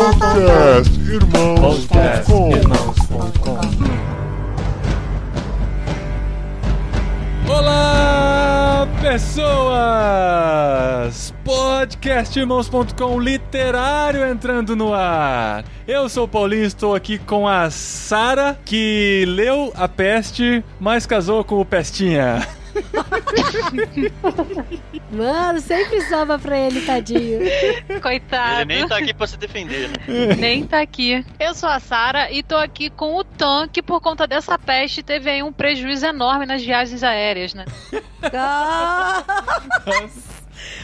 Podcast Podcast Irmãos.com Irmãos.com Olá, pessoas! Podcastirmãos.com literário entrando no ar. Eu sou o Paulinho, estou aqui com a Sara, que leu a peste, mas casou com o Pestinha. Mano, sempre sobra pra ele, tadinho. Coitado. Ele nem tá aqui pra se defender, né? Nem tá aqui. Eu sou a Sara e tô aqui com o Tan, que por conta dessa peste teve aí um prejuízo enorme nas viagens aéreas, né? Ah,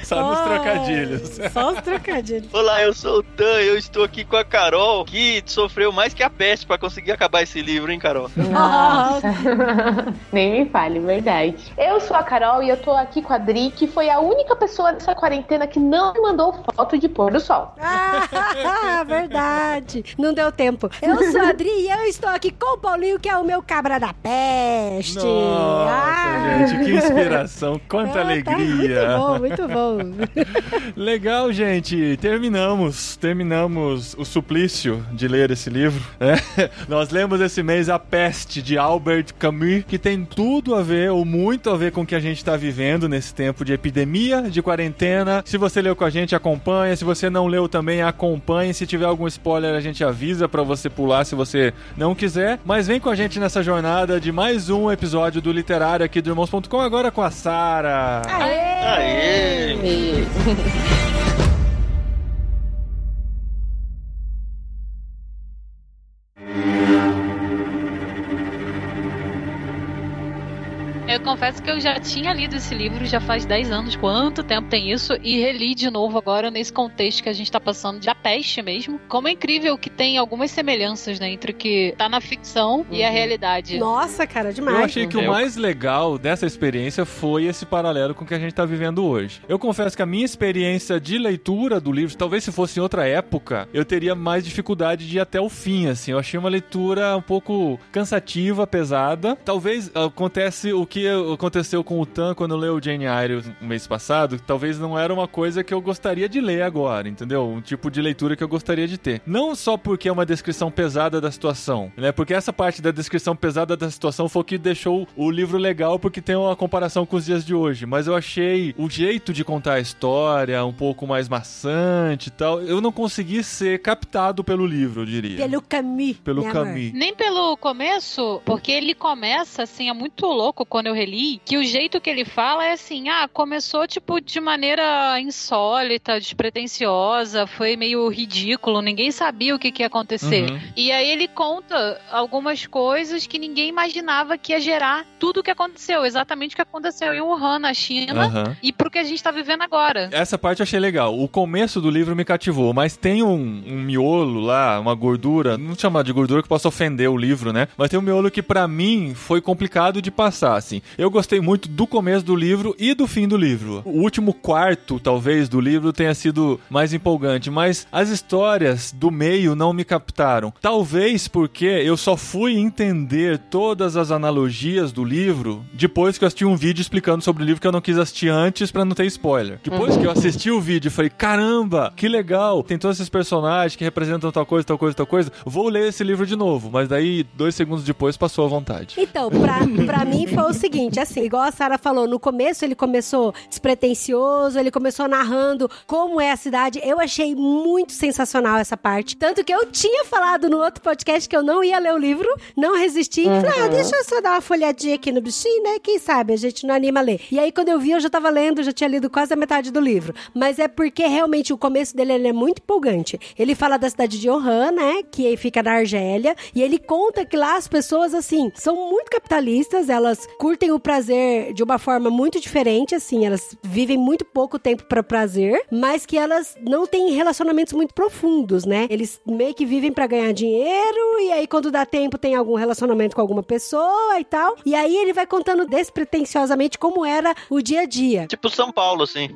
Só nos trocadilhos. Só os trocadilhos. Olá, eu sou o Dan, eu estou aqui com a Carol, que sofreu mais que a peste pra conseguir acabar esse livro, hein, Carol? Nossa. Nem me fale, verdade. Eu sou a Carol e eu tô aqui com a Dri, que foi a única pessoa dessa quarentena que não me mandou foto de pôr do sol. Ah, verdade. Não deu tempo. Eu sou a Adri e eu estou aqui com o Paulinho, que é o meu cabra da peste. Nossa, Ah. gente, que inspiração, quanta tá alegria. muito bom, muito bom. Legal, gente. Terminamos. Terminamos o suplício de ler esse livro. né? Nós lemos esse mês A Peste, de Albert Camus, que tem tudo a ver, ou muito a ver com o que a gente está vivendo nesse tempo de epidemia, de quarentena. Se você leu com a gente, acompanha. Se você não leu também, acompanhe. Se tiver algum spoiler, a gente avisa para você pular se você não quiser. Mas vem com a gente nessa jornada de mais um episódio do Literário aqui do Irmãos.com, agora com a Sara. Aê! Eu confesso que eu já tinha lido esse livro já faz 10 anos. Quanto tempo tem isso? E reli de novo agora nesse contexto que a gente tá passando de a peste mesmo. Como é incrível que tem algumas semelhanças, né? Entre o que tá na ficção e a realidade. Nossa, cara, demais. Eu achei que o mais legal dessa experiência foi esse paralelo com o que a gente tá vivendo hoje. Eu confesso que a minha experiência de leitura do livro, talvez se fosse em outra época, eu teria mais dificuldade de ir até o fim, assim. Eu achei uma leitura um pouco cansativa, pesada. Talvez acontece o que aconteceu com o Tan quando leu Jane Eyre no mês passado, talvez não era uma coisa que eu gostaria de ler agora, entendeu? Um tipo de leitura que eu gostaria de ter. Não só porque é uma descrição pesada da situação, né? Porque essa parte da descrição pesada da situação foi o que deixou o livro legal, porque tem uma comparação com os dias de hoje. Mas eu achei o jeito de contar a história um pouco mais maçante e tal. Eu não consegui ser captado pelo livro, eu diria. Pelo Camus. Pelo amor. Camus. Nem pelo começo, porque ele começa assim, é muito louco quando eu reli, que o jeito que ele fala é assim: ah, começou tipo de maneira insólita, despretensiosa, foi meio ridículo, ninguém sabia o que, que ia acontecer. Uhum. E aí ele conta algumas coisas que ninguém imaginava que ia gerar tudo o que aconteceu, exatamente o que aconteceu em Wuhan, na China, Aham. e pro que a gente tá vivendo agora. Essa parte eu achei legal. O começo do livro me cativou, mas tem um, um miolo lá, uma gordura, não chamar de gordura que possa ofender o livro, né? Mas tem um miolo que pra mim foi complicado de passar, assim. Eu gostei muito do começo do livro e do fim do livro. O último quarto, talvez, do livro tenha sido mais empolgante, mas as histórias do meio não me captaram. Talvez porque eu só fui entender todas as analogias do livro depois que eu assisti um vídeo explicando sobre o livro que eu não quis assistir antes pra não ter spoiler. Depois que eu assisti o vídeo, falei: caramba, que legal! Tem todos esses personagens que representam tal coisa, tal coisa, tal coisa. Vou ler esse livro de novo. Mas daí, dois segundos depois, passou à vontade. Então, pra, pra mim foi o seguinte, assim, igual a Sara falou, no começo ele começou despretensioso, ele começou narrando como é a cidade. Eu achei muito sensacional essa parte. Tanto que eu tinha falado no outro podcast que eu não ia ler o livro, não resisti. Falei, ah, deixa eu só dar uma folhadinha aqui no bichinho, né? Quem sabe a gente não anima a ler. E aí, quando eu vi, eu já tava lendo, já tinha lido quase a metade do livro. Mas é porque realmente o começo dele ele é muito empolgante. Ele fala da cidade de Oran, né? Que fica na Argélia. E ele conta que lá as pessoas, assim, são muito capitalistas, elas curtem o prazer de uma forma muito diferente, assim, elas vivem muito pouco tempo para prazer, mas que elas não têm relacionamentos muito profundos, né? Eles meio que vivem para ganhar dinheiro e aí quando dá tempo tem algum relacionamento com alguma pessoa e tal. E aí ele vai contando despretensiosamente como era o dia a dia. Tipo São Paulo, assim.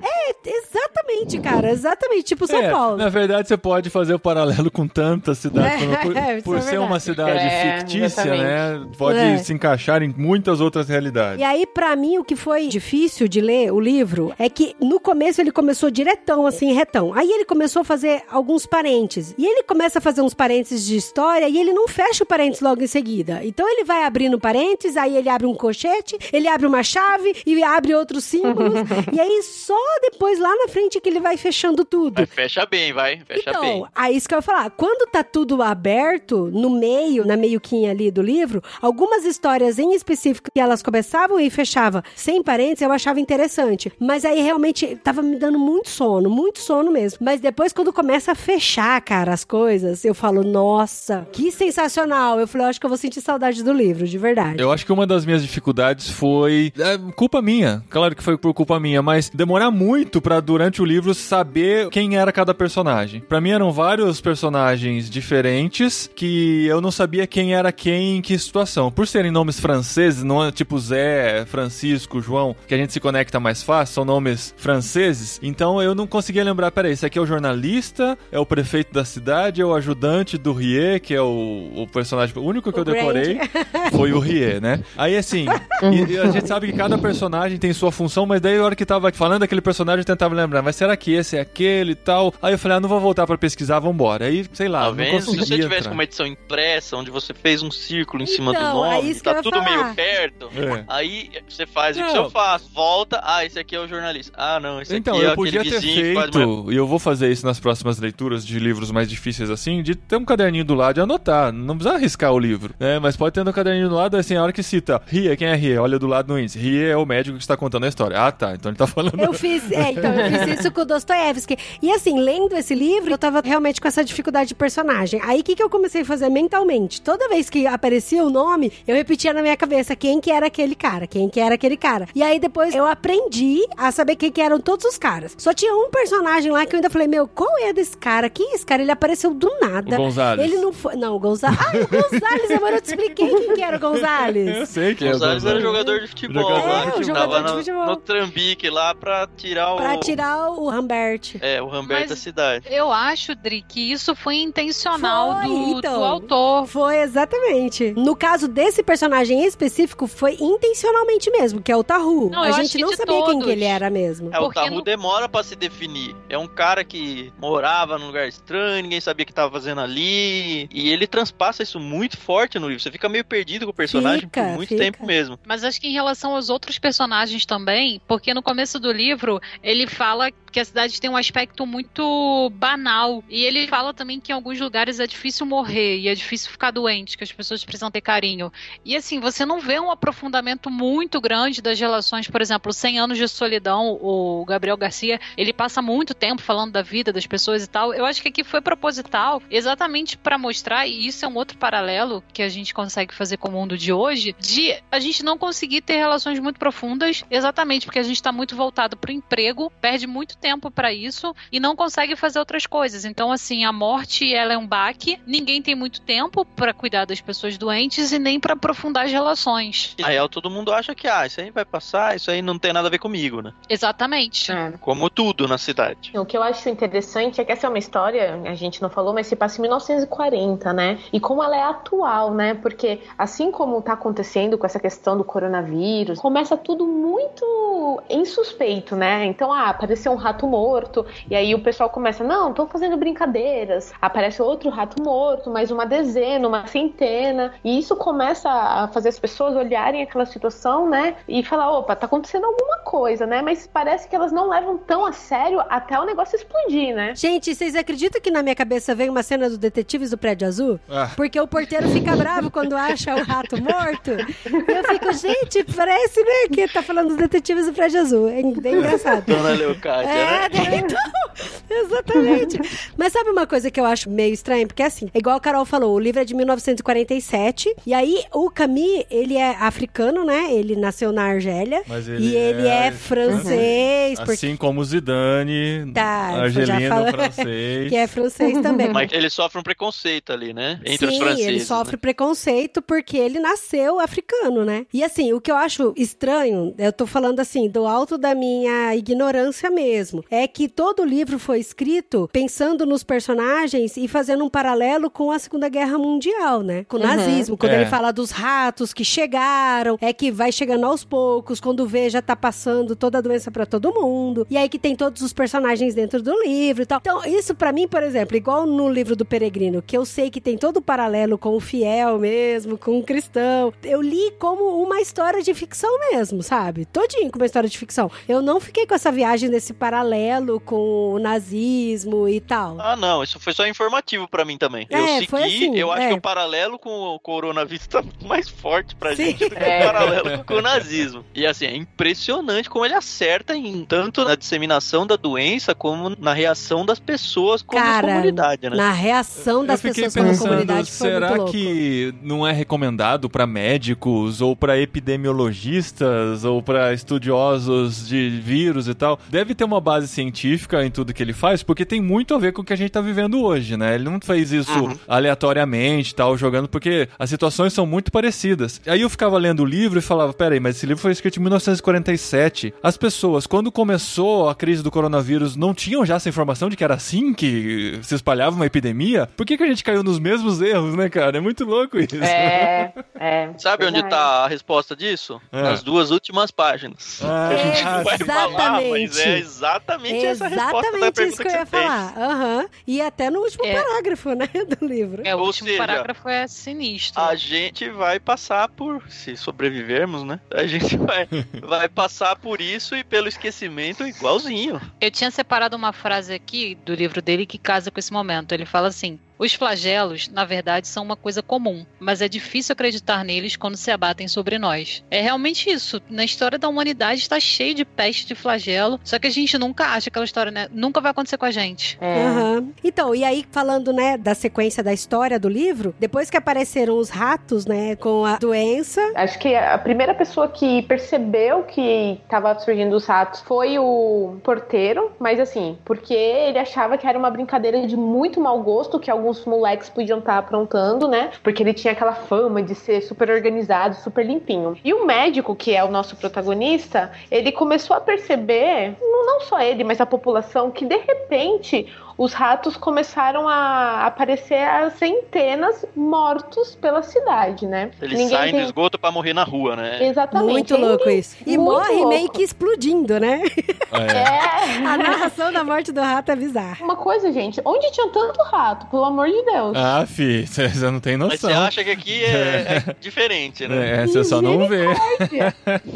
Exatamente, cara, exatamente, tipo São É, Paulo. Na verdade, você pode fazer o paralelo com tantas cidades. É, por por é ser uma cidade É, fictícia, exatamente. né? Pode É. se encaixar em muitas outras realidades. Verdade. E aí, pra mim, o que foi difícil de ler o livro é que no começo ele começou diretão, assim, retão. Aí ele começou a fazer alguns parênteses. E ele começa a fazer uns parênteses de história e ele não fecha o parênteses logo em seguida. Então ele vai abrindo parênteses, aí ele abre um colchete, ele abre uma chave e abre outros símbolos. e aí só depois lá na frente que ele vai fechando tudo. Mas fecha bem, vai. Fecha então, bem. aí isso que eu ia falar. Quando tá tudo aberto, no meio, na meioquinha ali do livro, algumas histórias em específico que elas começavam e fechavam sem parênteses, eu achava interessante. Mas aí realmente tava me dando muito sono, muito sono mesmo. Mas depois, quando começa a fechar, cara, as coisas, eu falo, nossa, que sensacional. Eu falei, eu acho que eu vou sentir saudade do livro, de verdade. Eu acho que uma das minhas dificuldades foi é, culpa minha. Claro que foi por culpa minha, mas demorar muito pra durante o livro saber quem era cada personagem. Pra mim eram vários personagens diferentes que eu não sabia quem era quem em que situação. Por serem nomes franceses, não é tipo Zé, Francisco, João, que a gente se conecta mais fácil, são nomes franceses. Então eu não conseguia lembrar, peraí, esse aqui é o jornalista, é o prefeito da cidade, é o ajudante do Rie, que é o, o personagem, o único que O eu decorei foi o Rie, né? Aí assim, e- e a gente sabe que cada personagem tem sua função, mas daí a hora que tava falando daquele personagem eu tentava lembrar, mas será que esse é aquele e tal? Aí eu falei, ah, não vou voltar pra pesquisar, vambora. Aí, sei lá, Tá não vendo? Se conseguia você tivesse entrar. com uma edição impressa, onde você fez um círculo em cima do Então, é nome, isso que eu tá tudo falar. meio perto, É. aí você faz o que Não. eu faço. Volta, ah, esse aqui é o jornalista. Ah, não, esse Então, aqui é eu aquele podia ter feito, e eu vou fazer isso nas próximas leituras de livros mais difíceis assim, de ter um caderninho do lado e anotar. Não precisa arriscar o livro, né? Mas pode ter no caderninho do lado, assim, a hora que cita Ria, quem é Ria? Olha do lado no índice. Ria é o médico que está contando a história. Ah, tá. Então ele tá falando. Eu fiz, é, então, eu fiz isso com o Dostoiévski. E assim, lendo esse livro, eu tava realmente com essa dificuldade de personagem. Aí, o que, que eu comecei a fazer mentalmente? Toda vez que aparecia o nome, eu repetia na minha cabeça quem que era aquele cara, quem que era aquele cara. E aí, depois, eu aprendi a saber quem que eram todos os caras. Só tinha um personagem lá que eu ainda falei, meu, qual é desse cara? Quem é esse cara? Ele apareceu do nada. O Gonzalez. Ele não foi... Não, o Gonzalez... Ah, o Gonzalez, agora eu te expliquei quem que era o Eu Gonzalez. sei que é o Gonzalez era jogador de futebol Jogador lá, de que tava É, jogador de no, futebol. no trambique lá pra tirar o... Pra tirar o Rambert. É, o Rambert Mas- da cidade. Eu acho, Dri, que isso foi intencional Foi, do, então. do autor. Foi exatamente. No caso desse personagem em específico, foi intencionalmente mesmo, que é o Tahu. Não, a gente não sabia quem todos. que ele era mesmo. É, o Porque Tahu no- demora pra se definir. É um cara que morava num lugar estranho, ninguém sabia o que tava fazendo ali. E ele transpassa isso muito forte no livro. Você fica meio perdido com o personagem Fica, por muito fica. tempo mesmo. Mas acho que em relação aos outros personagens também, porque no começo do livro ele fala que a cidade tem um aspecto muito banal. E ele fala também que em alguns lugares é difícil morrer e é difícil ficar doente, que as pessoas precisam ter carinho. E assim, você não vê um aprofundamento muito grande das relações, por exemplo, 100 anos de solidão, o Gabriel Garcia, ele passa muito tempo falando da vida das pessoas e tal. Eu acho que aqui foi proposital, exatamente para mostrar, e isso é um outro paralelo que a gente consegue fazer com o mundo de hoje, de a gente não conseguir ter relações muito profundas, exatamente porque a gente está muito voltado para o emprego, perde muito tempo para isso e não consegue fazer outras coisas. Então, assim, a morte ela é um baque, ninguém tem muito tempo para cuidar das pessoas doentes e nem para aprofundar as relações. Na real, todo mundo acha que, ah, isso aí vai passar, isso aí não tem nada a ver comigo, né? Exatamente. É. Como tudo na cidade. O que eu acho interessante é que essa é uma história, a gente não falou, mas se passa em 1940, né? E como ela é atual, né? Porque assim como tá acontecendo com essa questão do coronavírus, começa tudo muito insuspeito, né? Então, ah, apareceu um rato morto, e aí o pessoal começa, não, tô fazendo brincadeiras. Aparece outro rato morto, mais uma dezena, uma centena, e isso começa a fazer as pessoas olharem aquela situação, né? E falar, opa, tá acontecendo alguma coisa, né? Mas parece que elas não levam tão a sério até o negócio explodir, né? Gente, vocês acreditam que na minha cabeça veio uma cena do Detetives do Prédio Azul? Ah. Porque o porteiro fica bravo quando acha o rato morto. E eu fico, gente, parece, né, que tá falando dos Detetives do Prédio Azul. É bem engraçado. Dona Leocádia, É, né? então, exatamente. Mas sabe uma coisa que eu acho meio estranha? Porque assim, igual a Carol falou, o livro é de 1947, e aí o Camus, ele é africano, né? Ele nasceu na Argélia, Mas e ele é, francês, porque Assim como Zidane, Tá, argelino já fala- francês. que é francês também. Mas ele sofre um preconceito ali, né? Entre os Sim, franceses. ele sofre né? preconceito porque ele nasceu africano, né? E assim, o que eu acho estranho, eu tô falando assim, assim, do alto da minha ignorância mesmo, é que todo o livro foi escrito pensando nos personagens e fazendo um paralelo com a Segunda Guerra Mundial, né? Com o Uhum. nazismo. Quando É. ele fala dos ratos que chegaram, é que vai chegando aos poucos, quando vê já tá passando toda a doença pra todo mundo. E aí que tem todos os personagens dentro do livro e tal. Então, isso pra mim, por exemplo, igual no livro do Peregrino, que eu sei que tem todo o paralelo com o fiel mesmo, com o cristão. Eu li como uma história de ficção mesmo, sabe? Todinho como uma história de ficção. Eu não fiquei com essa viagem desse paralelo com o nazismo e tal. Ah, não, isso foi só informativo pra mim também. É, eu segui, foi assim, eu acho é. que o paralelo com o coronavírus tá mais forte pra Sim. gente do que É. o paralelo com o nazismo. E assim, é impressionante como ele acerta em tanto na disseminação da doença como na reação das pessoas como Cara, comunidade, né? Na reação das eu fiquei pessoas como pensando, comunidade foi muito será louco. que não é recomendado pra médicos ou pra epidemiologistas ou pra estudiosos de vírus e tal? Deve ter uma base científica em tudo que ele faz, porque tem muito a ver com o que a gente tá vivendo hoje, né? Ele não fez isso Uhum. aleatoriamente, tal, jogando, porque as situações são muito parecidas. Aí eu ficava lendo o livro e falava, peraí, mas esse livro foi escrito em 1947. As pessoas, quando começou a crise do coronavírus, não tinham já essa informação de que era assim que se espalhava uma epidemia? Por que, que a gente caiu nos mesmos erros, né, cara? É muito louco isso. É, é. Sabe onde tá a resposta disso? É. Nas duas últimas páginas. Ah, a gente não vai falar, mas Exatamente. é exatamente essa resposta da Exatamente pergunta isso que eu você ia fez. falar. Aham. E até no último É. parágrafo, né, do livro. É, o Ou último seja, parágrafo é sinistro. A gente vai passar por, se sobrevivermos, né? A gente vai, vai passar por isso e pelo esquecimento igualzinho. Eu tinha separado uma frase aqui do livro dele que casa com esse momento. Ele fala assim: Os flagelos, na verdade, são uma coisa comum, mas é difícil acreditar neles quando se abatem sobre nós. É realmente isso. Na história da humanidade está cheio de peste de flagelo, só que a gente nunca acha aquela história, né? Nunca vai acontecer com a gente. É. Aham. Então, e aí, falando, né, da sequência da história do livro, depois que apareceram os ratos, né, com a doença. Acho que a primeira pessoa que percebeu que tava surgindo os ratos foi o porteiro, mas assim, porque ele achava que era uma brincadeira de muito mau gosto que alguns moleques podiam estar aprontando, né? Porque ele tinha aquela fama de ser super organizado, super limpinho. E o médico, que é o nosso protagonista, ele começou a perceber, não só ele, mas a população, que de repente os ratos começaram a aparecer a centenas mortos pela cidade, né? Eles Ninguém saem tem- do esgoto pra morrer na rua, né? Exatamente. Muito Aí louco ninguém- isso. E Muito morre louco. meio que explodindo, né? É. É. A narração da morte do rato é bizarra. Uma coisa, gente, onde tinha tanto rato, pelo amor de Deus? Ah, fi, você não tem Mas você noção. acha que aqui é, é diferente, né? É, você só não vê.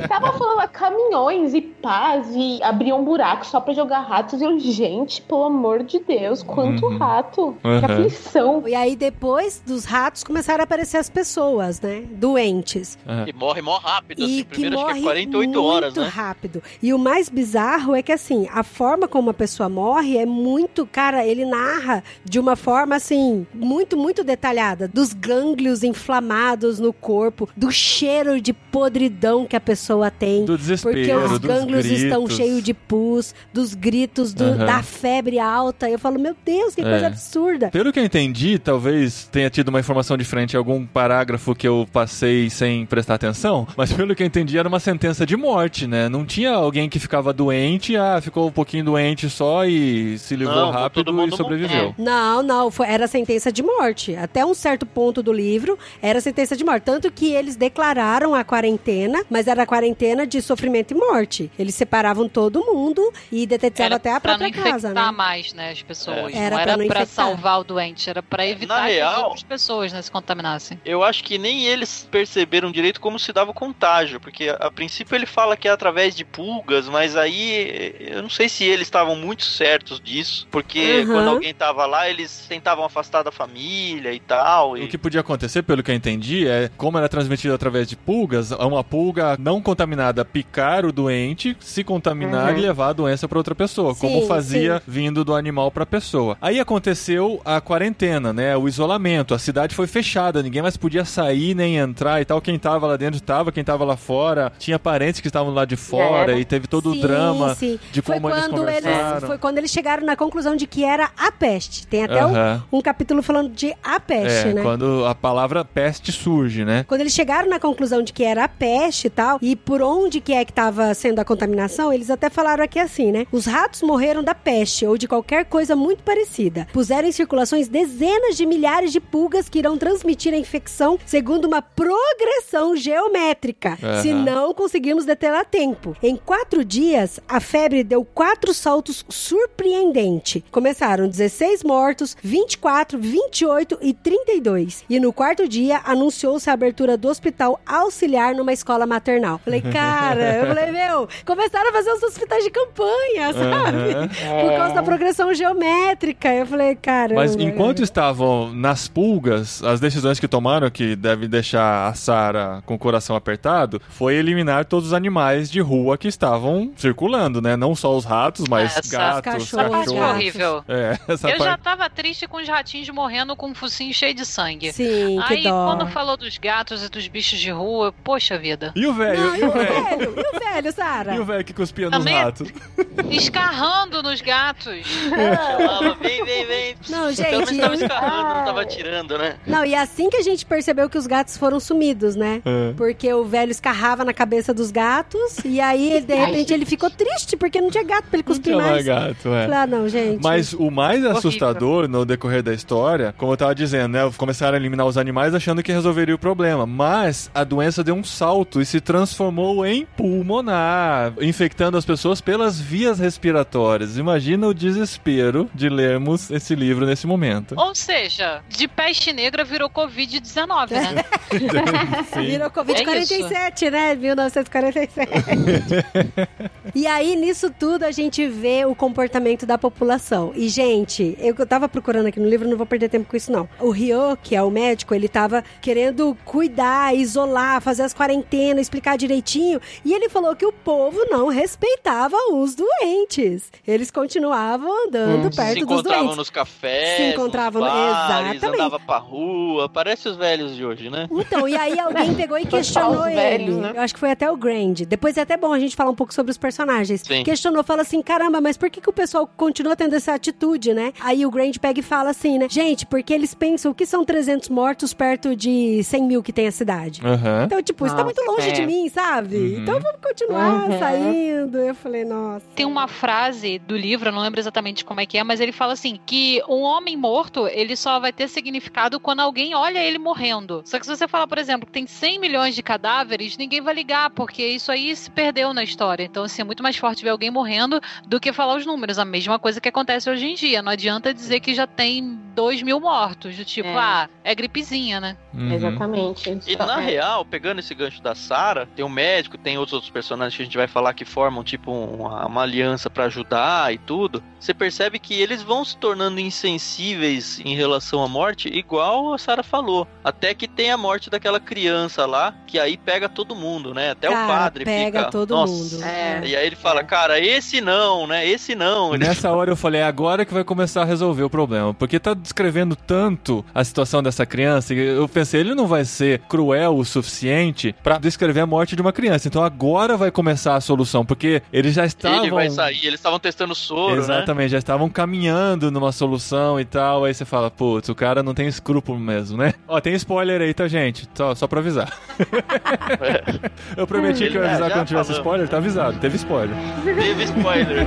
Tava falando lá, caminhões e pás e abriam um buraco só pra jogar ratos. E eu, gente, pelo amor de Deus, quanto Uhum. rato. Uhum. Que aflição. E aí, depois dos ratos, começaram a aparecer as pessoas, né? Doentes. Ah, E morre mó rápido, E assim. que Primeiro acho morre que é 48 muito horas, né? rápido. E o mais bizarro é que, assim, a forma como a pessoa morre é muito... Cara, ele narra de uma forma, assim, muito, muito detalhada. Dos gânglios inflamados no corpo, do cheiro de podridão que a pessoa tem. do Porque desespero, os dos gânglios estão cheios de pus, dos gritos, do- Aham. da febre alta. Eu falo, meu Deus, que É. coisa absurda. Pelo que eu entendi, talvez tenha tido uma informação diferente em algum parágrafo que eu passei sem prestar atenção, mas pelo que eu entendi era uma sentença de morte, né? Não tinha alguém que ficava doente, ah, ficou um pouquinho doente só e se livrou Não, rápido e sobreviveu. Não, não, foi, era sentença de morte. Até um certo ponto do livro era sentença de morte. Tanto que eles declararam a quarentena, mas era a quarentena de sofrimento e morte. Eles separavam todo mundo e detetizavam Era até a pra não própria infectar casa, né? mais, né, as pessoas. É. Era não era infectar. salvar o doente, era pra evitar que real- as outras pessoas né, se contaminassem. Eu acho que nem eles perceberam direito como se dava o contágio, porque a, a princípio ele fala que é através de pulgas, mas aí eu não sei se eles estavam muito certos disso, porque Uhum. quando alguém tava lá, eles tentavam afastar da família e tal. E... O que podia acontecer, pelo que eu entendi, é como era transmitido através de pulgas, uma pulga não contaminada picar o doente, se contaminar Uhum. e levar a doença para outra pessoa, como Sim, fazia vindo do animal pra pessoa. Aí aconteceu a quarentena, né? O isolamento. A cidade foi fechada, ninguém mais podia sair nem entrar e tal. Quem tava lá dentro tava, quem tava lá fora. Tinha parentes que estavam lá de fora era. e teve todo Sim, o drama sim. de foi como eles conversaram. Foi quando eles chegaram na conclusão de que era a peste. Tem até um- um, capítulo falando de a peste, É, né? quando a palavra peste surge, né? Quando eles chegaram na conclusão de que era a peste e tal, e por onde que é que estava sendo a contaminação, eles até falaram aqui assim, né? Os ratos morreram da peste ou de qualquer coisa muito parecida. Puseram em circulações dezenas de milhares de pulgas que irão transmitir a infecção segundo uma progressão geométrica, Aham. se não conseguirmos detê-la a tempo. Em quatro dias, a febre deu quatro saltos surpreendentes. Começaram 16 mortos, 24, 28 e 32. E no quarto dia, anunciou-se a abertura do hospital auxiliar numa escola maternal. Falei, cara, eu falei, meu, começaram a fazer os hospitais de campanha, sabe? Aham. Por causa da progressão geométrica. Eu falei, cara. Mas enquanto estavam nas pulgas, as decisões que tomaram, que devem deixar a Sara com o coração apertado, foi eliminar todos os animais de rua que estavam circulando, né? Não só os ratos, mas Essa- gatos, cachorros, cachorros. Parte gatos. horrível. É, essa Eu já parte. tava triste com os ratinhos morrendo com um focinho cheio de sangue. Sim, que Aí, dó. quando falou dos gatos e dos bichos de rua, poxa vida. E o velho? Não, E e o velho? velho? E o velho, Sara? E o velho que cuspia nos ratos? Escarrando nos gatos. Chamava, vem, vem, vem. Não, Pelo menos gente, tava eu- escarrando, não tava atirando, né? Não, e assim que a gente percebeu que os gatos foram sumidos, né? É. Porque o velho escarrava na cabeça dos gatos e aí, de repente, ele ficou triste porque não tinha gato pra ele Não cuspir tinha mais. mais gato, é. Falei, ah, não, gente. Mas o mais assustador no decorrer da história, como eu tava dizendo, né? Começaram a eliminar os animais achando que resolveria o problema. Mas a doença deu um salto e se transformou em pulmonar, infectando as pessoas pelas vias respiratórias. Imagina o desespero de lermos esse livro nesse momento. Ou seja, de peste negra virou Covid-19, né? Virou Covid-47, né? 1947. e aí, nisso tudo, a gente vê o comportamento da população. E, gente, eu tava procurando aqui no livro, não vou perder tempo com isso, não. O Ryo, que é o médico, ele tava querendo cuidar, isolar, fazer as quarentenas, explicar direitinho. E ele falou que o povo não respeitava os doentes. Eles continuavam andando Se perto dos encontravam doentes. nos cafés, Se encontravam- nos bares, exatamente. andava pra rua. Parece os velhos de hoje, né? Então, e aí alguém pegou e questionou ele. velhos, né? Eu acho que foi até o Grand. Depois é até bom a gente falar um pouco sobre os personagens. Sim. Questionou, fala assim, caramba, mas por que, que o pessoal continua tendo essa atitude, né? Aí o Grand pega e fala assim, né? Gente, porque eles pensam o que são 300 mortos perto de 100 mil que tem a cidade. Aham. Então, tipo, isso tá muito longe é. de mim, sabe? Uhum. Então vamos continuar Uhum. saindo. Eu falei, nossa. Tem uma frase do livro, eu não lembro exatamente como é que é, mas ele fala assim: que um homem morto, ele só vai ter significado quando alguém olha ele morrendo. Só que se você falar, por exemplo, que tem 100 milhões de cadáveres, ninguém vai ligar, porque isso aí se perdeu na história. Então, assim, é muito mais forte ver alguém morrendo do que falar os números. A mesma coisa que acontece hoje em dia. Não adianta dizer que já tem 2 mil mortos. Do tipo, É. ah, é gripezinha, né? Uhum. Exatamente. E na é. real, pegando esse gancho da Sarah, tem um médico, tem outros outros personagens que a gente vai falar que formam tipo uma, uma aliança pra ajudar e tudo. Você percebe que eles vão se tornando insensíveis em relação à morte, igual a Sarah falou. Até que tem a morte daquela criança lá, que aí pega todo mundo, né? Até Cara, o padre pega fica. todo Nossa. mundo. É. E aí ele fala, cara, esse não, né? Esse não. Ele- Nessa hora eu falei, é agora que vai começar a resolver o problema. Porque tá descrevendo tanto a situação dessa criança, e eu pensei, ele não vai ser cruel o suficiente pra descrever a morte de uma criança. Então agora vai começar a solução, porque eles já estavam. Ele vai sair, eles estavam testando soro, né? Exatamente, já estavam caminhando numa solução e tal. Aí você fala, putz, o cara não tem escrúpulo mesmo, né? Ó, tem spoiler aí, tá, gente? Só, só pra avisar. eu prometi que eu ia Ele- avisar quando tivesse spoiler, tá avisado, teve spoiler. Teve spoiler.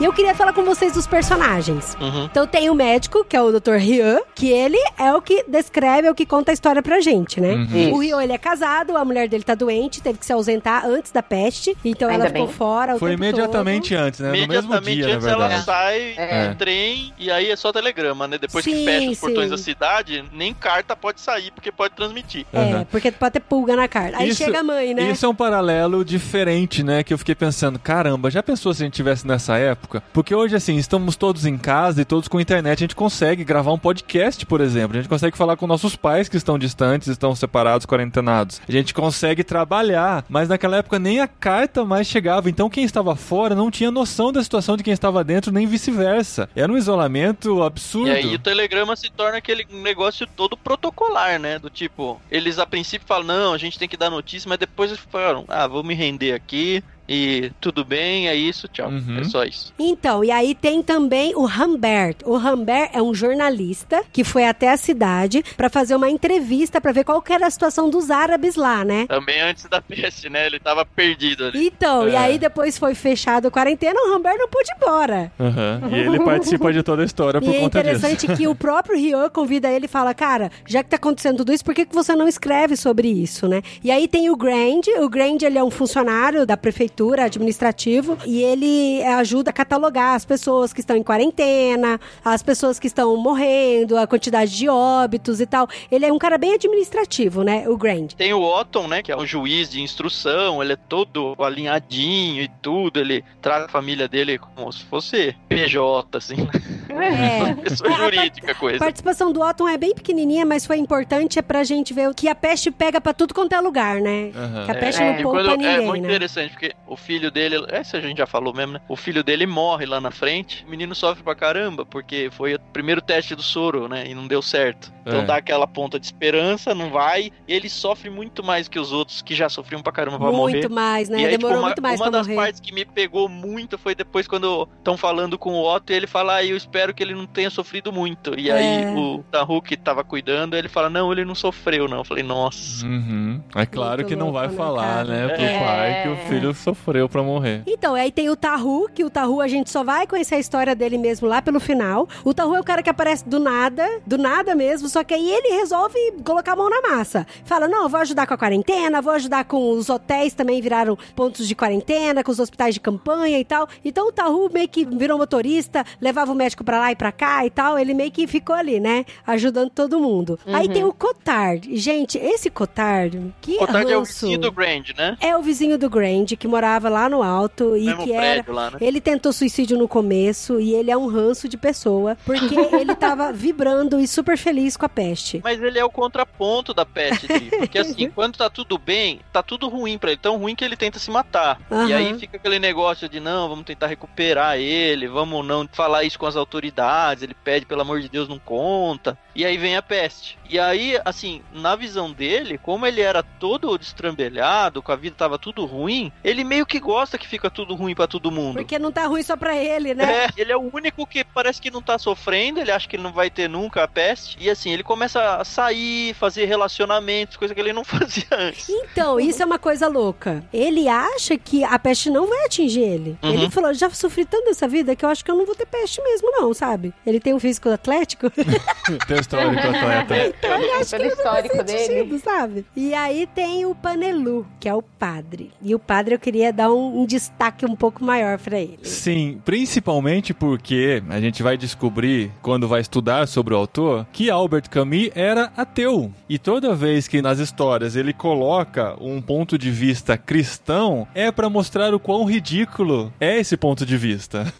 E eu queria falar com vocês dos personagens. Uhum. Então tem o médico, que é o Dr. Ryan, que ele é o que descreve, é o que conta a história pra gente, né? Uhum. O Ryan, ele é casado, a mulher dele tá doente, teve que se ausentar antes da peste, então Ainda ela ficou bem. fora o Foi tempo imediatamente antes, né? No mesmo Imediatamente dia, na antes ela verdade. sai É. do trem e aí é só telegrama, né? Depois Sim, que fecha os portões sim. da cidade, nem carta pode sair porque pode transmitir. todo. É, porque pode ter pulga na carta. Aí Isso- chega a mãe, né? Isso é um paralelo diferente, né? Que eu fiquei pensando, caramba, já pensou se a gente tivesse nessa época? Época. Porque hoje, assim, estamos todos em casa e todos com internet, a gente consegue gravar um podcast, por exemplo. A gente consegue falar com nossos pais que estão distantes, estão separados, quarentenados. A gente consegue trabalhar, mas naquela época nem a carta mais chegava. Então quem estava fora não tinha noção da situação de quem estava dentro, nem vice-versa. Era um isolamento absurdo. E aí o telegrama se torna aquele negócio todo protocolar, né? Do tipo, eles a princípio falam, não, a gente tem que dar notícia, mas depois eles falam, ah, vou me render aqui, e tudo bem, é isso, tchau. Uhum. É só isso. Então, e aí tem também o Humbert. O Humbert é um jornalista que foi até a cidade para fazer uma entrevista para ver qual que era a situação dos árabes lá, né? Também antes da peste, né? Ele tava perdido ali. Então, e É. aí depois foi fechado a quarentena, o Humbert não pôde ir embora. Uhum. E ele participa de toda a história por E é conta disso. interessante que o próprio Rian convida ele e fala, cara, já que tá acontecendo tudo isso, por que, que você não escreve sobre isso, né? E aí tem o Grand, o Grand ele é um funcionário da prefeitura administrativo e ele é, ajuda a catalogar as pessoas que estão em quarentena, as pessoas que estão morrendo, a quantidade de óbitos e tal. Ele é um cara bem administrativo, né? O Grand. Tem o Otton, né? Que é um juiz de instrução, ele é todo alinhadinho e tudo, ele trata a família dele como se fosse PJ, assim, né? É. pessoa É, a par- jurídica, A coisa. participação do Otton é bem pequenininha, mas foi importante pra gente ver que a peste pega pra tudo quanto é lugar, né? Aham. Que a peste É, não poupa quando- ninguém, é muito né? interessante, porque o filho dele, essa a gente já falou mesmo, né? O filho dele morre lá na frente, o menino sofre pra caramba, porque foi o primeiro teste do soro, né? E não deu certo. Então É. dá aquela ponta de esperança, não vai, e ele sofre muito mais que os outros que já sofriam pra caramba pra morrer. Muito mais, né? E aí, Demorou tipo, uma, muito mais uma pra das morrer. partes que me pegou muito foi depois quando estão falando com o Otto e ele fala, ah, eu espero que ele não tenha sofrido muito. E aí É. o Tahu que tava cuidando, ele fala, não, ele não sofreu, não. Eu falei, nossa. Uhum. É claro Muito que não vai né, falar, cara? né, pro É. pai que o filho sofreu pra morrer. Então, aí tem o Tahu, que o Tahu a gente só vai conhecer a história dele mesmo lá pelo final. O Tahu é o cara que aparece do nada, do nada mesmo, só que aí ele resolve colocar a mão na massa. Fala, não, eu vou ajudar com a quarentena, vou ajudar com os hotéis também viraram pontos de quarentena, com os hospitais de campanha e tal. Então o Tahu meio que virou motorista, levava o médico pra lá e pra cá e tal. Ele meio que ficou ali, né? Ajudando todo mundo. Aí tem o Cotard. Gente, esse Cotard, que O Cotard é o vizinho do Grand, né? É o vizinho do Grand, que morava lá no alto e Mesmo que era. lá, né? Ele tentou suicídio no começo e ele é um ranço de pessoa, porque ele tava vibrando e super feliz com a peste. Mas ele é o contraponto da peste, porque assim, quando tá tudo bem, tá tudo ruim pra ele, tão ruim que ele tenta se matar. E Aham. aí fica aquele negócio de não, vamos tentar recuperar ele, vamos não falar isso com as autoridades, ele pede, pelo amor de Deus, não conta. E aí vem a peste. E aí, assim, na visão dele, como ele era todo destrambelhado, com a vida tava tudo ruim, ele meio que gosta que fica tudo ruim pra todo mundo. Porque não tá ruim só pra ele, né? É, ele é o único que parece que não tá sofrendo, ele acha que ele não vai ter nunca a peste. E assim, ele começa a sair, fazer relacionamentos, coisa que ele não fazia antes. Então, isso é uma coisa louca. Ele acha que a peste não vai atingir ele. Uhum. Ele falou: já sofri tanto nessa vida que eu acho que eu não vou ter peste mesmo, não, sabe? Ele tem um físico atlético. Teu histórico atleta. Então ele acha Pelo que não histórico dele. atingido, sabe? E aí tem o Panelu, que é o padre. E o padre eu queria dar um, um destaque um pouco maior pra ele. Sim, principalmente porque a gente vai descobrir, quando vai estudar sobre o autor, que Albert Camus era ateu. E toda vez que nas histórias ele coloca um ponto de vista cristão, é pra mostrar o quão ridículo é esse ponto de vista.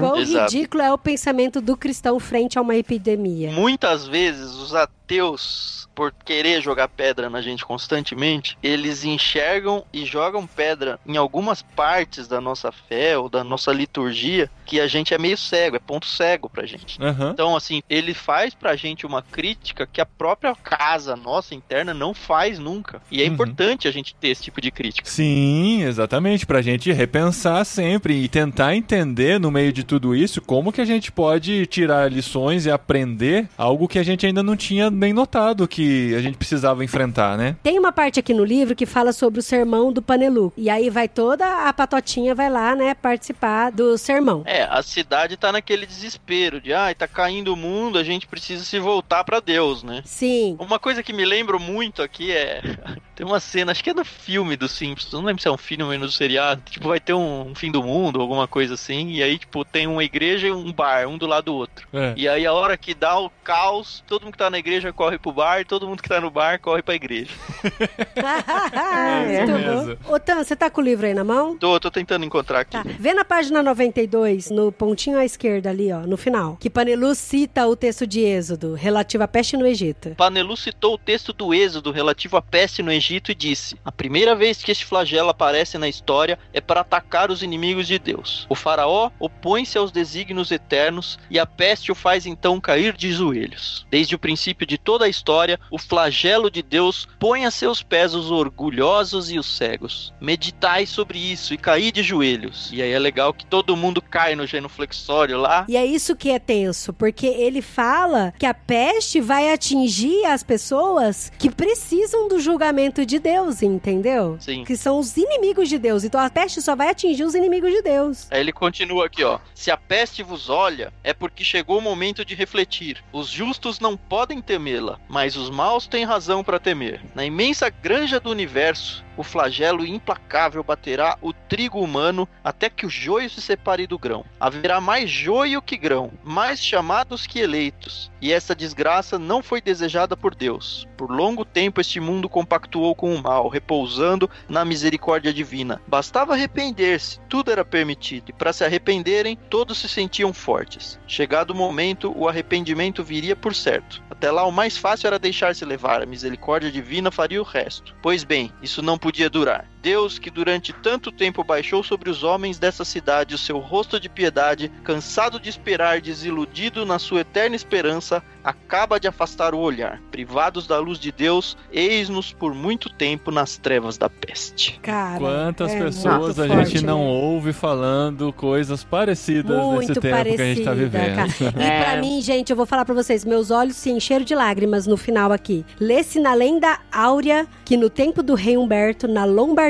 Quão Exato. ridículo é o pensamento do cristão frente a uma epidemia. Muitas vezes os ateus, por querer jogar pedra na gente constantemente, eles enxergam e jogam pedra em algumas partes da nossa fé ou da nossa liturgia que a gente é meio cego, é ponto cego pra gente. Aham. Então, assim, ele faz pra gente uma crítica que a própria casa nossa interna não faz nunca. E é Uhum. importante a gente ter esse tipo de crítica. Sim, exatamente, pra gente repensar sempre e tentar entender no meio de tudo isso como que a gente pode tirar lições e aprender algo que a gente ainda não tinha nem notado que a gente precisava enfrentar, né? Tem uma parte aqui no livro que fala sobre o sermão do Panelu. E aí vai toda a patotinha, vai lá, né, participar do sermão. É, a cidade tá naquele desespero de, ai, tá caindo o mundo, a gente precisa se voltar pra Deus, né? Sim. Uma coisa que me lembro muito aqui é. Tem uma cena, acho que é do filme dos Simpsons, não lembro se é um filme ou no seriado. Tipo, vai ter um, um fim do mundo, alguma coisa assim. E aí, tipo, tem uma igreja e um bar, um do lado do outro. É. E aí, a hora que dá o caos, todo mundo que tá na igreja corre pro bar, todo todo mundo que tá no bar corre pra igreja. É mesmo. bom. Ô, Tan, você tá com o livro aí na mão? Tô, tô tentando encontrar aqui. Tá. Vê na página 92, no pontinho à esquerda ali, ó, no final, que Panelu cita o texto de Êxodo, relativo à peste no Egito. Panelu citou o texto do Êxodo relativo à peste no Egito e disse: A primeira vez que este flagelo aparece na história é para atacar os inimigos de Deus. O faraó opõe-se aos desígnios eternos e a peste o faz então cair de joelhos. Desde o princípio de toda a história, o flagelo de Deus põe a seus pés os orgulhosos e os cegos. Meditai sobre isso e caí de joelhos. E aí é legal que todo mundo cai no genuflexório lá. E é isso que é tenso, porque ele fala que a peste vai atingir as pessoas que precisam do julgamento de Deus, entendeu? Sim. Que são os inimigos de Deus. Então a peste só vai atingir os inimigos de Deus. Aí ele continua aqui, ó. Se a peste vos olha, é porque chegou o momento de refletir. Os justos não podem temê-la, mas os maus têm razão para temer. Na imensa granja do universo, o flagelo implacável baterá o trigo humano até que o joio se separe do grão. Haverá mais joio que grão, mais chamados que eleitos. E essa desgraça não foi desejada por Deus. Por longo tempo este mundo compactuou com o mal, repousando na misericórdia divina. Bastava arrepender-se, tudo era permitido, e para se arrependerem, todos se sentiam fortes. Chegado o momento, o arrependimento viria por certo. Até lá, o mais fácil era deixar-se levar, a misericórdia divina faria o resto. Pois bem, isso não podia durar. Deus, que durante tanto tempo baixou sobre os homens dessa cidade o seu rosto de piedade, cansado de esperar, desiludido na sua eterna esperança, acaba de afastar o olhar. Privados da luz de Deus, eis-nos por muito tempo nas trevas da peste. Cara. Quantas é pessoas a forte, gente não né? ouve falando coisas parecidas nesse Muito tempo parecida, que a gente tá vivendo. cara. E É. pra mim, gente, eu vou falar pra vocês, meus olhos se encheram de lágrimas no final aqui. Lê-se na lenda áurea que no tempo do rei Humberto, na Lombardia,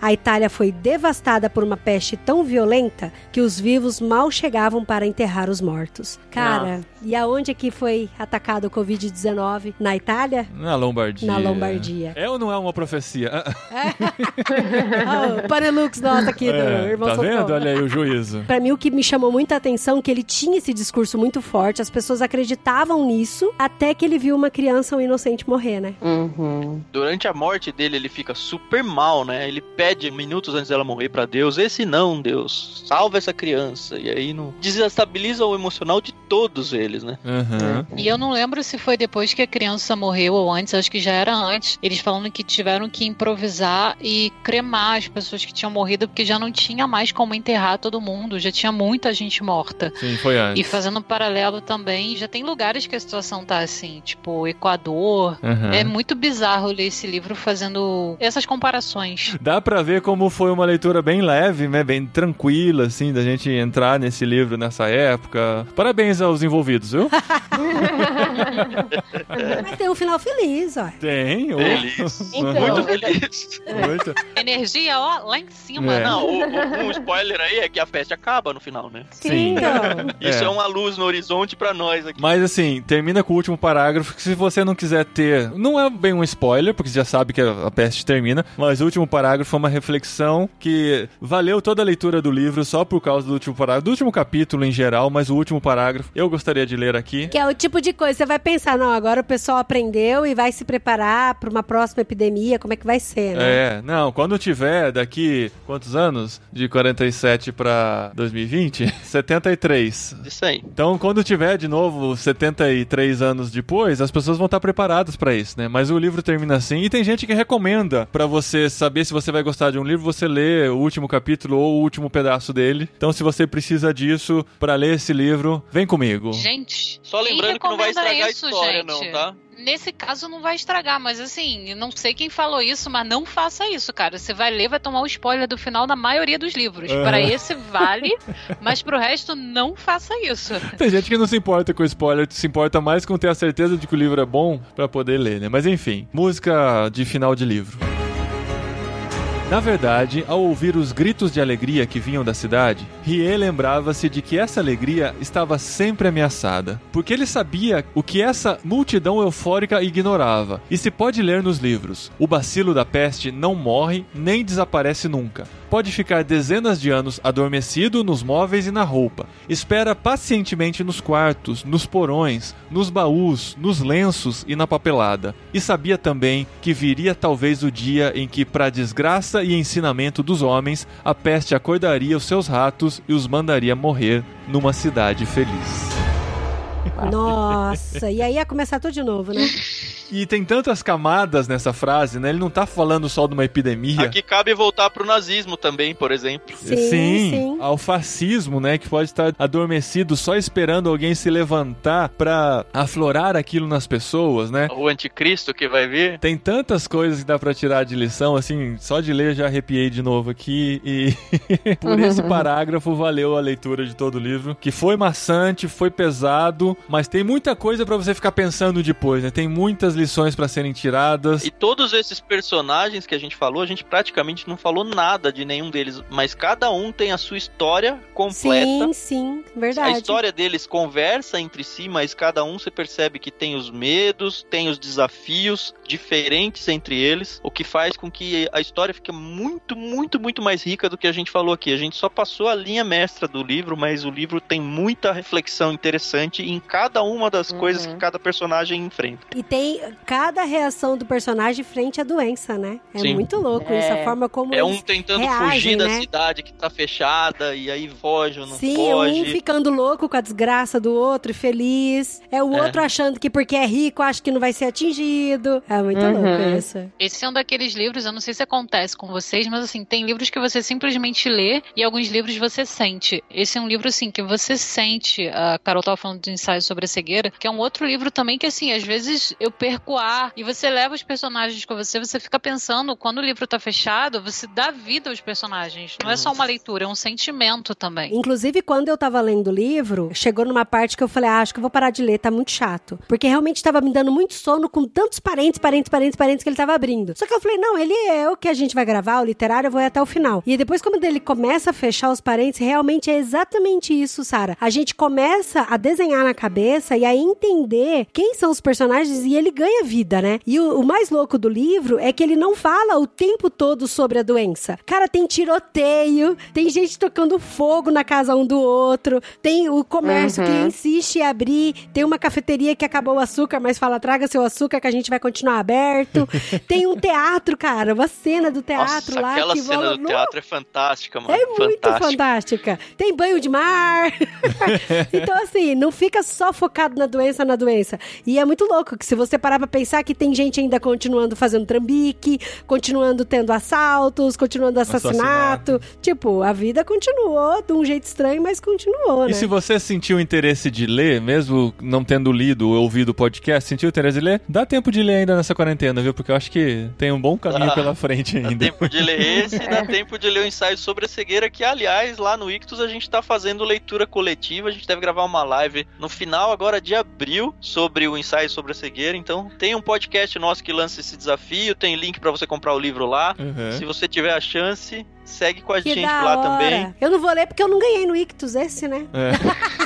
a Itália foi devastada por uma peste tão violenta que os vivos mal chegavam para enterrar os mortos. Cara, e aonde é que foi atacado o Covid-19? Na Itália? Na Lombardia. Na Lombardia. É ou não é uma profecia? Ah, o Panelux nosso aqui do É, Irmão tá Socorro. vendo? Olha aí o juízo. Pra mim, o que me chamou muita atenção é que ele tinha esse discurso muito forte, as pessoas acreditavam nisso, até que ele viu uma criança, um inocente, morrer, né? Uhum. Durante a morte dele, ele fica super mal, né? Ele pede minutos antes dela morrer pra Deus: Esse não, Deus, salva essa criança. E aí não desestabiliza o emocional de todos eles, né? Uhum. E eu não lembro se foi depois que a criança morreu ou antes, acho que já era antes. Eles falando que tiveram que improvisar e cremar as pessoas que tinham morrido, porque já não tinha mais como enterrar todo mundo, já tinha muita gente morta. Sim, foi E antes. fazendo um paralelo também, já tem lugares que a situação tá assim, tipo Equador. Uhum. É muito bizarro ler esse livro fazendo essas comparações. Dá pra ver como foi uma leitura bem leve, né? Bem tranquila, assim, da gente entrar nesse livro nessa época. Parabéns aos envolvidos, viu? Mas tem um final feliz, ó. Tem. ô. Feliz. Então. Muito feliz. Muito. Energia, ó, lá em cima. É. Não, o, o- um spoiler aí é que a peste acaba no final, né? Sim. Então. Isso é, É. uma luz no horizonte pra nós aqui. Mas assim, termina com o último parágrafo, que se você não quiser ter. Não é bem um spoiler, porque você já sabe que a, a peste termina, mas o último parágrafo é uma reflexão que valeu toda a leitura do livro só por causa do último parágrafo, do último capítulo em geral, mas o último parágrafo eu gostaria de ler aqui. Que é o tipo de coisa, você vai pensar, não, agora o pessoal aprendeu e vai se preparar pra uma próxima epidemia, como é que vai ser, né? É, não, quando tiver daqui quantos anos? De 47 pra 2020? 73. Isso aí. Então, quando tiver de novo 73 anos depois, as pessoas vão estar preparadas pra isso, né? Mas o livro termina assim e tem gente que recomenda pra você saber se você vai gostar de um livro, você lê o último capítulo ou o último pedaço dele. Então, se você precisa disso pra ler esse livro, vem comigo. Gente, Só lembrando que não vai estragar isso, a história, gente? não, tá? Nesse caso não vai estragar, mas assim, não sei quem falou isso, mas não faça isso, cara. Você vai ler, vai tomar o spoiler do final da maioria dos livros. Aham. Pra esse vale, mas pro resto não faça isso. Tem gente que não se importa com spoiler, se importa mais com ter a certeza de que o livro é bom pra poder ler, né? Mas enfim, música de final de livro. Na verdade, ao ouvir os gritos de alegria que vinham da cidade, Rie lembrava-se de que essa alegria estava sempre ameaçada, porque ele sabia o que essa multidão eufórica ignorava. E se pode ler nos livros: o bacilo da peste não morre nem desaparece nunca. Pode ficar dezenas de anos adormecido nos móveis e na roupa. Espera pacientemente nos quartos, nos porões, nos baús, nos lenços e na papelada. E sabia também que viria talvez o dia em que, para desgraça e ensinamento dos homens, a peste acordaria os seus ratos e os mandaria morrer numa cidade feliz. Nossa, e aí ia começar tudo de novo, né? E tem tantas camadas nessa frase, né? Ele não tá falando só de uma epidemia. Aqui cabe voltar pro nazismo também, por exemplo. Sim, sim. ao fascismo, né? Que pode estar adormecido só esperando alguém se levantar pra aflorar aquilo nas pessoas, né? O anticristo que vai vir. Tem tantas coisas que dá pra tirar de lição, assim, só de ler já arrepiei de novo aqui. E por esse parágrafo valeu a leitura de todo o livro, que foi maçante, foi pesado, mas tem muita coisa pra você ficar pensando depois, né? Tem muitas lições pra serem tiradas. E todos esses personagens que a gente falou, a gente praticamente não falou nada de nenhum deles, mas cada um tem a sua história completa. Sim, sim, verdade. A história deles conversa entre si, mas cada um você percebe que tem os medos, tem os desafios diferentes entre eles, o que faz com que a história fique muito, muito, muito mais rica do que a gente falou aqui. A gente só passou a linha mestra do livro, mas o livro tem muita reflexão interessante em cada uma das Uhum. coisas que cada personagem enfrenta. E tem cada reação do personagem frente à doença, né? É Sim. muito louco É. isso, a forma como É um tentando reagem, fugir da né? cidade que tá fechada e aí foge ou não Sim, foge. um ficando louco com a desgraça do outro e feliz. É o É. outro achando que porque é rico acha que não vai ser atingido. É muito Uhum. louco isso. Esse é um daqueles livros, eu não sei se acontece com vocês, mas assim, tem livros que você simplesmente lê e alguns livros você sente. Esse é um livro, assim, que você sente. A Carol tava falando de ensaio sobre a cegueira, que é um outro livro também que, assim, às vezes eu perco ar e você leva os personagens com você, você fica pensando, quando o livro tá fechado, você dá vida aos personagens. Não é só uma leitura, é um sentimento também. Inclusive, quando eu tava lendo o livro, chegou numa parte que eu falei, ah, acho que eu vou parar de ler, tá muito chato. Porque realmente tava me dando muito sono com tantos parentes, parentes, parentes, parentes que ele tava abrindo. Só que eu falei, não, ele é o que a gente vai gravar, o literário, eu vou ir até o final. E depois, quando ele começa a fechar os parentes, realmente é exatamente isso, Sara. A gente começa a desenhar na cabeça e a entender quem são os personagens e ele ganha vida, né? E o, o mais louco do livro é que ele não fala o tempo todo sobre a doença. Cara, tem tiroteio, tem gente tocando fogo na casa um do outro, tem o comércio Uhum. que insiste em abrir, tem uma cafeteria que acabou o açúcar, mas fala, traga seu açúcar que a gente vai continuar aberto. tem um teatro, cara, uma cena do teatro Nossa, lá aquela que cena rola- do teatro é fantástica, mano. é muito fantástica. fantástica. Tem banho de mar. então, assim, não fica só focado na doença, na doença. E é muito louco que se você parar pra pensar que tem gente ainda continuando fazendo trambique, continuando tendo assaltos, continuando assassinato. Tipo, a vida continuou de um jeito estranho, mas continuou, né? E se você sentiu interesse de ler, mesmo não tendo lido ou ouvido o podcast, sentiu interesse de ler, dá tempo de ler ainda nessa quarentena, viu? Porque eu acho que tem um bom caminho Dá. pela frente Dá ainda. tempo de ler esse, dá tempo de ler o ensaio sobre a cegueira, que aliás, lá no Ictus a gente tá fazendo leitura coletiva, a gente deve gravar uma live no final agora de abril sobre o ensaio sobre a cegueira, então tem um podcast nosso que lança esse desafio, tem link pra você comprar o livro lá. Uhum. Se você tiver a chance, segue com a que gente lá hora. também. Eu não vou ler porque eu não ganhei no Ictus esse, né? É.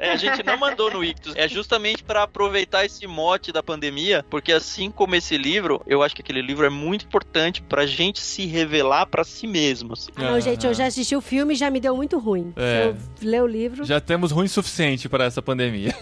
É, a gente não mandou no Ictus. É justamente para aproveitar esse mote da pandemia, porque assim como esse livro, eu acho que aquele livro é muito importante pra gente se revelar pra si mesmo. assim. Ah, não, gente, eu já assisti o filme e já me deu muito ruim. É. Eu ler o livro. Já temos ruim suficiente para essa pandemia.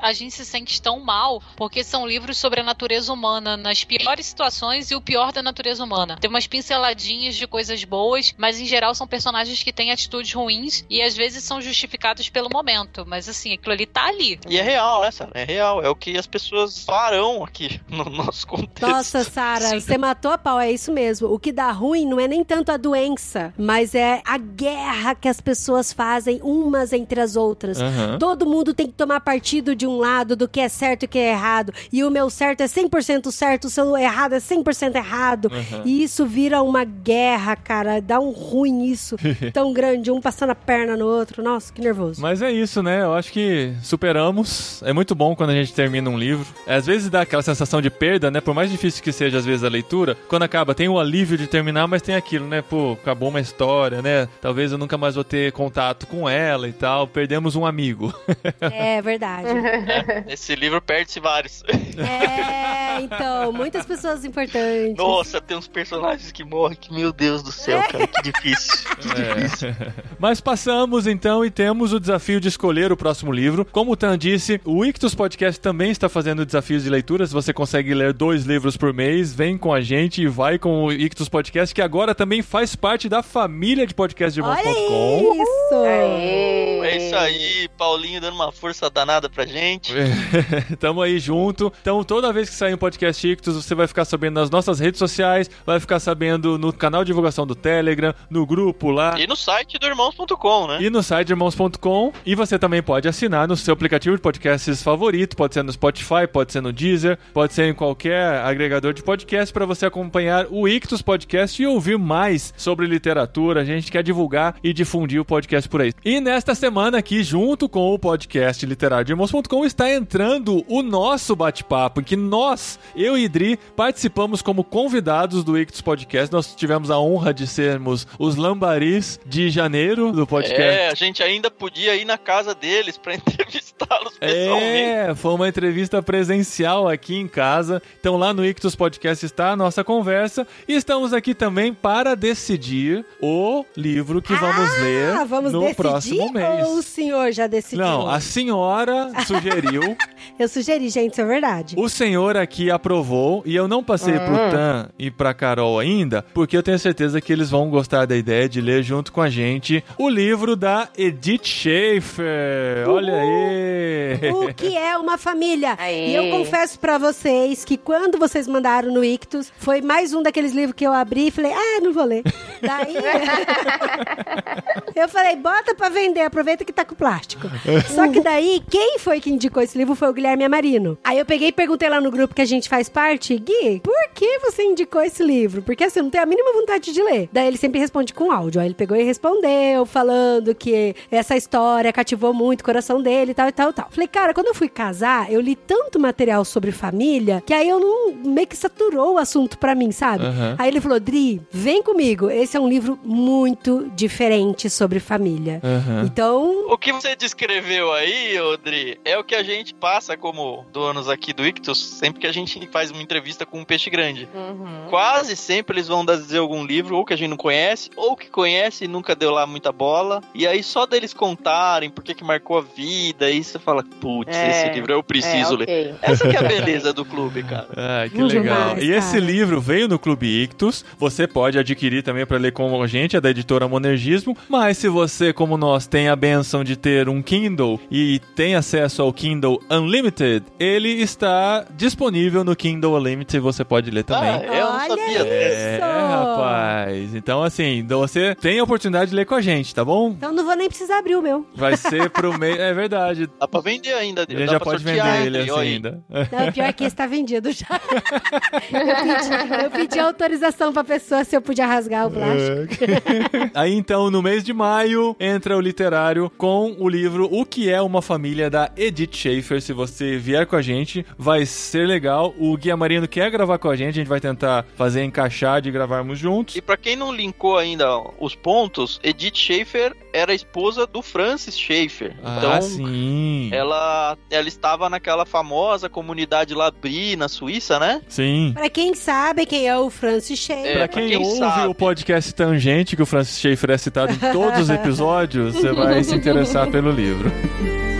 a gente se sente tão mal porque são livros sobre a natureza humana nas piores situações e o pior da natureza humana. Tem umas pinceladinhas de coisas boas, mas em geral são personagens que têm atitudes ruins e às vezes são justificados pelo momento. Mas assim, aquilo ali tá ali. E é real, né, Sara? É real. É o que as pessoas farão aqui no nosso contexto. Nossa, Sara, você matou a pau, é isso mesmo. O que dá ruim não é nem tanto a doença, mas é a guerra que as pessoas fazem umas entre as outras. Aham. Todo mundo tem que tomar partido de um lado do que é certo e o que é errado. E o meu certo é 100% certo, o seu errado é 100% errado. Aham. E isso vira um uma guerra, cara. Dá um ruim isso. tão grande, um passando a perna no outro. Nossa, que nervoso. Mas é isso, né? Eu acho que superamos. É muito bom quando a gente termina um livro. Às vezes dá aquela sensação de perda, né? Por mais difícil que seja, às vezes, a leitura. Quando acaba, tem o alívio de terminar, mas tem aquilo, né? Pô, acabou uma história, né? Talvez eu nunca mais vou ter contato com ela e tal. Perdemos um amigo. É verdade. É, esse livro perde-se vários. É, então, muitas pessoas importantes. Nossa, tem uns personagens que morrem que, meu Deus do céu, cara, que difícil. Que difícil. É. Mas passamos então e temos o desafio de escolher o próximo livro. Como o Tan disse, o Ictus Podcast também está fazendo desafios de leitura. Se você consegue ler dois livros por mês, vem com a gente e vai com o Ictus Podcast, que agora também faz parte da família de podcast de irmãos.com. isso! Aê. É isso aí, Paulinho dando uma força danada pra gente. Tamo aí junto. Então, toda vez que sair um podcast Ictus, você vai ficar sabendo nas nossas redes sociais, vai ficar sabendo no canal de divulgação do Telegram, no grupo lá. E no site do irmãos.com, né? E no site irmãos.com. E você também pode assinar no seu aplicativo de podcasts favorito. Pode ser no Spotify, pode ser no Deezer, pode ser em qualquer agregador de podcast para você acompanhar o Ictus Podcast e ouvir mais sobre literatura. A gente quer divulgar e difundir o podcast por aí. E nesta semana aqui, junto com o podcast literário de irmãos.com, está entrando o nosso bate-papo, em que nós, eu e Idri, participamos como convidados do Ictus Podcast. Nós tivemos a honra de sermos os lambaris de janeiro do podcast. É, a gente ainda podia ir na casa deles pra entrevistá-los pessoalmente. É, foi uma entrevista presencial aqui em casa. Então lá no Ictus Podcast está a nossa conversa. E estamos aqui também para decidir o livro que vamos ler Ah, vamos no decidir próximo mês. ou o senhor já decidiu? Não, a senhora sugeriu, Eu sugeri, gente, isso é verdade. o senhor aqui aprovou, e eu não passei pro Tan e pra Carol ainda, porque eu tenho certeza que eles vão gostar da ideia de ler junto com a gente o livro da Edith Schaefer. Olha aí! O que é uma família? Aê. E eu confesso pra vocês que quando vocês mandaram no Ictus, foi mais um daqueles livros que eu abri e falei, ah, não vou ler. Daí eu falei, bota pra vender, aproveita que tá com plástico. Só que daí, quem foi que indicou esse livro foi o Guilherme Amarino. Aí eu peguei e perguntei lá no grupo que a gente faz parte, Gui, por que você indicou esse livro? Porque assim, não tenho a mínima vontade de ler. Daí ele sempre responde com áudio. Aí ele pegou e respondeu, falando que essa história cativou muito o coração dele e tal e tal e tal. Falei, cara, quando eu fui casar, eu li tanto material sobre família que aí eu não meio que saturou o assunto pra mim, sabe? Aham. Aí ele falou, Dri, vem comigo. Esse é um livro muito diferente sobre família. Aham. Então, O que você descreveu aí, Odri, é o que a gente passa como donos aqui do Ictus sempre que a gente faz uma entrevista com um peixe grande. Uhum. Quase sempre eles vão dizer algum livro, ou que a gente não conhece, ou que conhece e nunca deu lá muita bola. E aí só deles contarem por que que marcou a vida, aí você fala, putz, É, esse livro eu preciso é, ler. ok. Essa que é a beleza do clube, cara. Ah, que legal. demais, e esse livro veio no Clube Ictus. Você pode adquirir também para ler com a gente, é da editora Monergismo. Mas se você, como nós, tem a benção de ter um Kindle e tem acesso ao Kindle Unlimited, ele está disponível no Kindle Unlimited. Você pode ler também. Ah, eu não Olha sabia isso. É, rapaz. Então, assim, você tem a oportunidade de ler com a gente, tá bom? então não vou nem precisar abrir o meu. Vai ser pro meio. É verdade. Dá pra vender ainda. A gente dá já pode vender ele assim ainda. Não, pior que esse tá vendido já. eu, pedi, eu pedi autorização pra pessoa se eu podia rasgar o plástico. Aí então, no mês de maio, entra o literário com o livro O que é uma família da Edith Schaefer. Se você vier com a gente, vai ser legal. O Guia Marino quer gravar com a gente, a gente vai tentar fazer encaixar de gravarmos juntos. E pra quem não linkou ainda os pontos, Edith Schaefer era a esposa do Francis Schaefer. ah, então, sim. ela, ela estava naquela famosa comunidade Labri na Suíça, né? Sim. Pra quem sabe quem é o Francis Schaeffer. É, Pra pra quem, quem ouve sabe. o podcast Tangente, que o Francis Schaefer é citado em todos os episódios, você vai se interessar pelo livro.